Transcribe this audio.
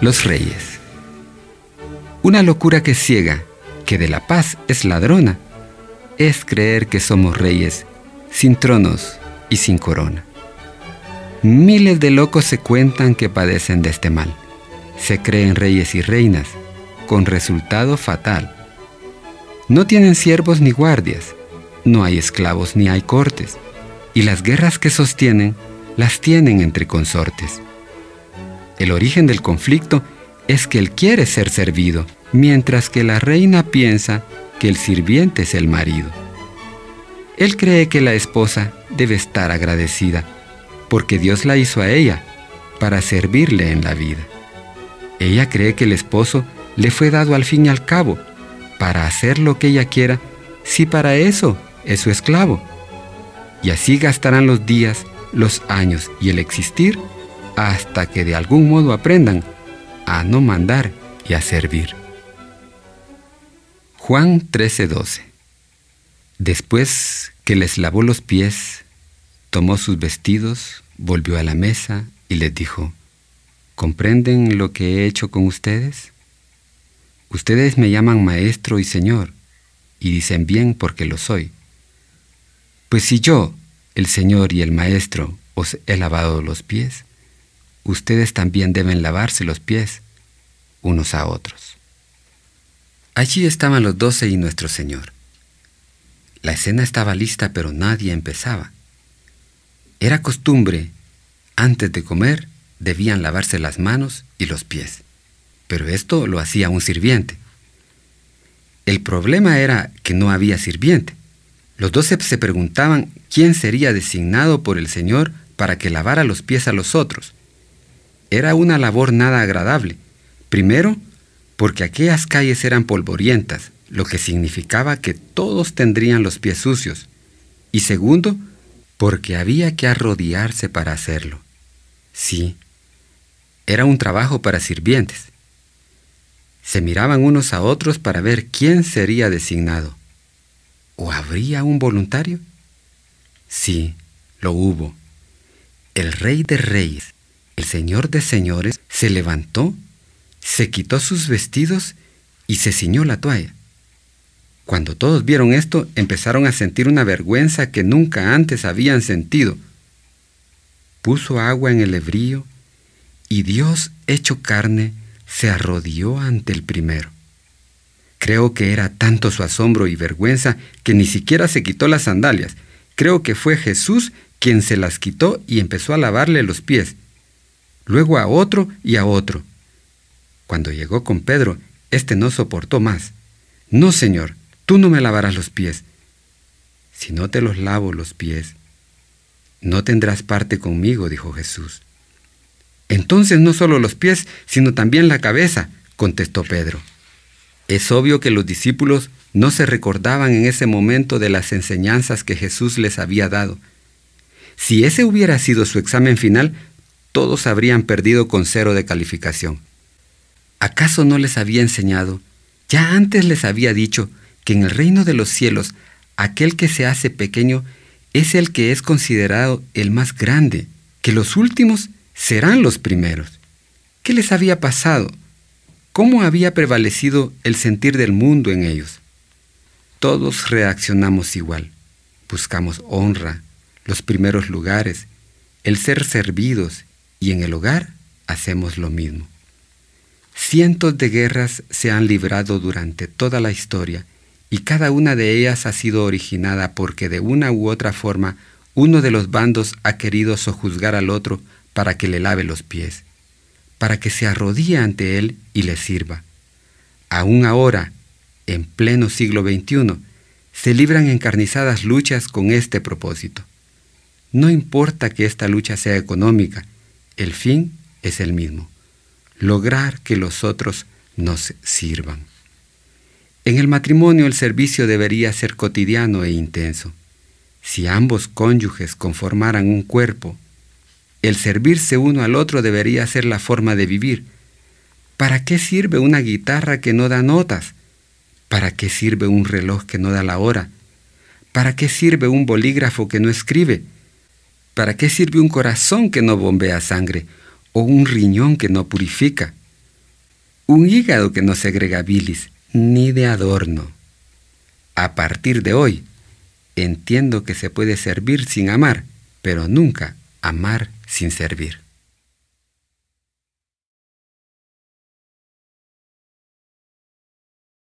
Los reyes. Una locura que ciega, que de la paz es ladrona, es creer que somos reyes sin tronos y sin corona. Miles de locos se cuentan que padecen de este mal. Se creen reyes y reinas, con resultado fatal. No tienen siervos ni guardias, no hay esclavos ni hay cortes, y las guerras que sostienen las tienen entre consortes. El origen del conflicto es que él quiere ser servido, mientras que la reina piensa que el sirviente es el marido. Él cree que la esposa debe estar agradecida porque Dios la hizo a ella para servirle en la vida. Ella cree que el esposo le fue dado al fin y al cabo para hacer lo que ella quiera si para eso es su esclavo. Y así gastarán los días, los años y el existir hasta que de algún modo aprendan a no mandar y a servir. Juan 13:12 Después que les lavó los pies, tomó sus vestidos, volvió a la mesa y les dijo, ¿comprenden lo que he hecho con ustedes? Ustedes me llaman maestro y señor, y dicen bien porque lo soy. Pues si yo, el señor y el maestro, os he lavado los pies, ustedes también deben lavarse los pies unos a otros. Allí estaban los doce y nuestro Señor. La escena estaba lista, pero nadie empezaba. Era costumbre, antes de comer, debían lavarse las manos y los pies, pero esto lo hacía un sirviente. El problema era que no había sirviente. Los doce se preguntaban quién sería designado por el Señor para que lavara los pies a los otros. Era una labor nada agradable. Primero, porque aquellas calles eran polvorientas, lo que significaba que todos tendrían los pies sucios. Y segundo, porque había que arrodillarse para hacerlo. Sí, era un trabajo para sirvientes. Se miraban unos a otros para ver quién sería designado. ¿O habría un voluntario? Sí, lo hubo. El rey de reyes, el señor de señores, se levantó, se quitó sus vestidos y se ciñó la toalla. Cuando todos vieron esto, empezaron a sentir una vergüenza que nunca antes habían sentido. Puso agua en el hebrío y Dios, hecho carne, se arrodilló ante el primero. Creo que era tanto su asombro y vergüenza que ni siquiera se quitó las sandalias. Creo que fue Jesús quien se las quitó y empezó a lavarle los pies, luego a otro y a otro. Cuando llegó con Pedro, éste no soportó más. No, Señor, tú no me lavarás los pies. Si no te los lavo los pies, no tendrás parte conmigo, dijo Jesús. Entonces no solo los pies, sino también la cabeza, contestó Pedro. Es obvio que los discípulos no se recordaban en ese momento de las enseñanzas que Jesús les había dado. Si ese hubiera sido su examen final, todos habrían perdido con cero de calificación. ¿Acaso no les había enseñado? Ya antes les había dicho que en el reino de los cielos aquel que se hace pequeño es el que es considerado el más grande, que los últimos serán los primeros. ¿Qué les había pasado? ¿Cómo había prevalecido el sentir del mundo en ellos? Todos reaccionamos igual. Buscamos honra, los primeros lugares, el ser servidos y en el hogar hacemos lo mismo. Cientos de guerras se han librado durante toda la historia y cada una de ellas ha sido originada porque de una u otra forma uno de los bandos ha querido sojuzgar al otro para que le lave los pies, para que se arrodille ante él y le sirva. Aún ahora, en pleno siglo XXI, se libran encarnizadas luchas con este propósito. No importa que esta lucha sea económica, el fin es el mismo, lograr que los otros nos sirvan. En el matrimonio el servicio debería ser cotidiano e intenso. Si ambos cónyuges conformaran un cuerpo, el servirse uno al otro debería ser la forma de vivir. ¿Para qué sirve una guitarra que no da notas? ¿Para qué sirve un reloj que no da la hora? ¿Para qué sirve un bolígrafo que no escribe? ¿Para qué sirve un corazón que no bombea sangre o un riñón que no purifica? Un hígado que no segrega bilis, ni de adorno. A partir de hoy, entiendo que se puede servir sin amar, pero nunca amar sin servir.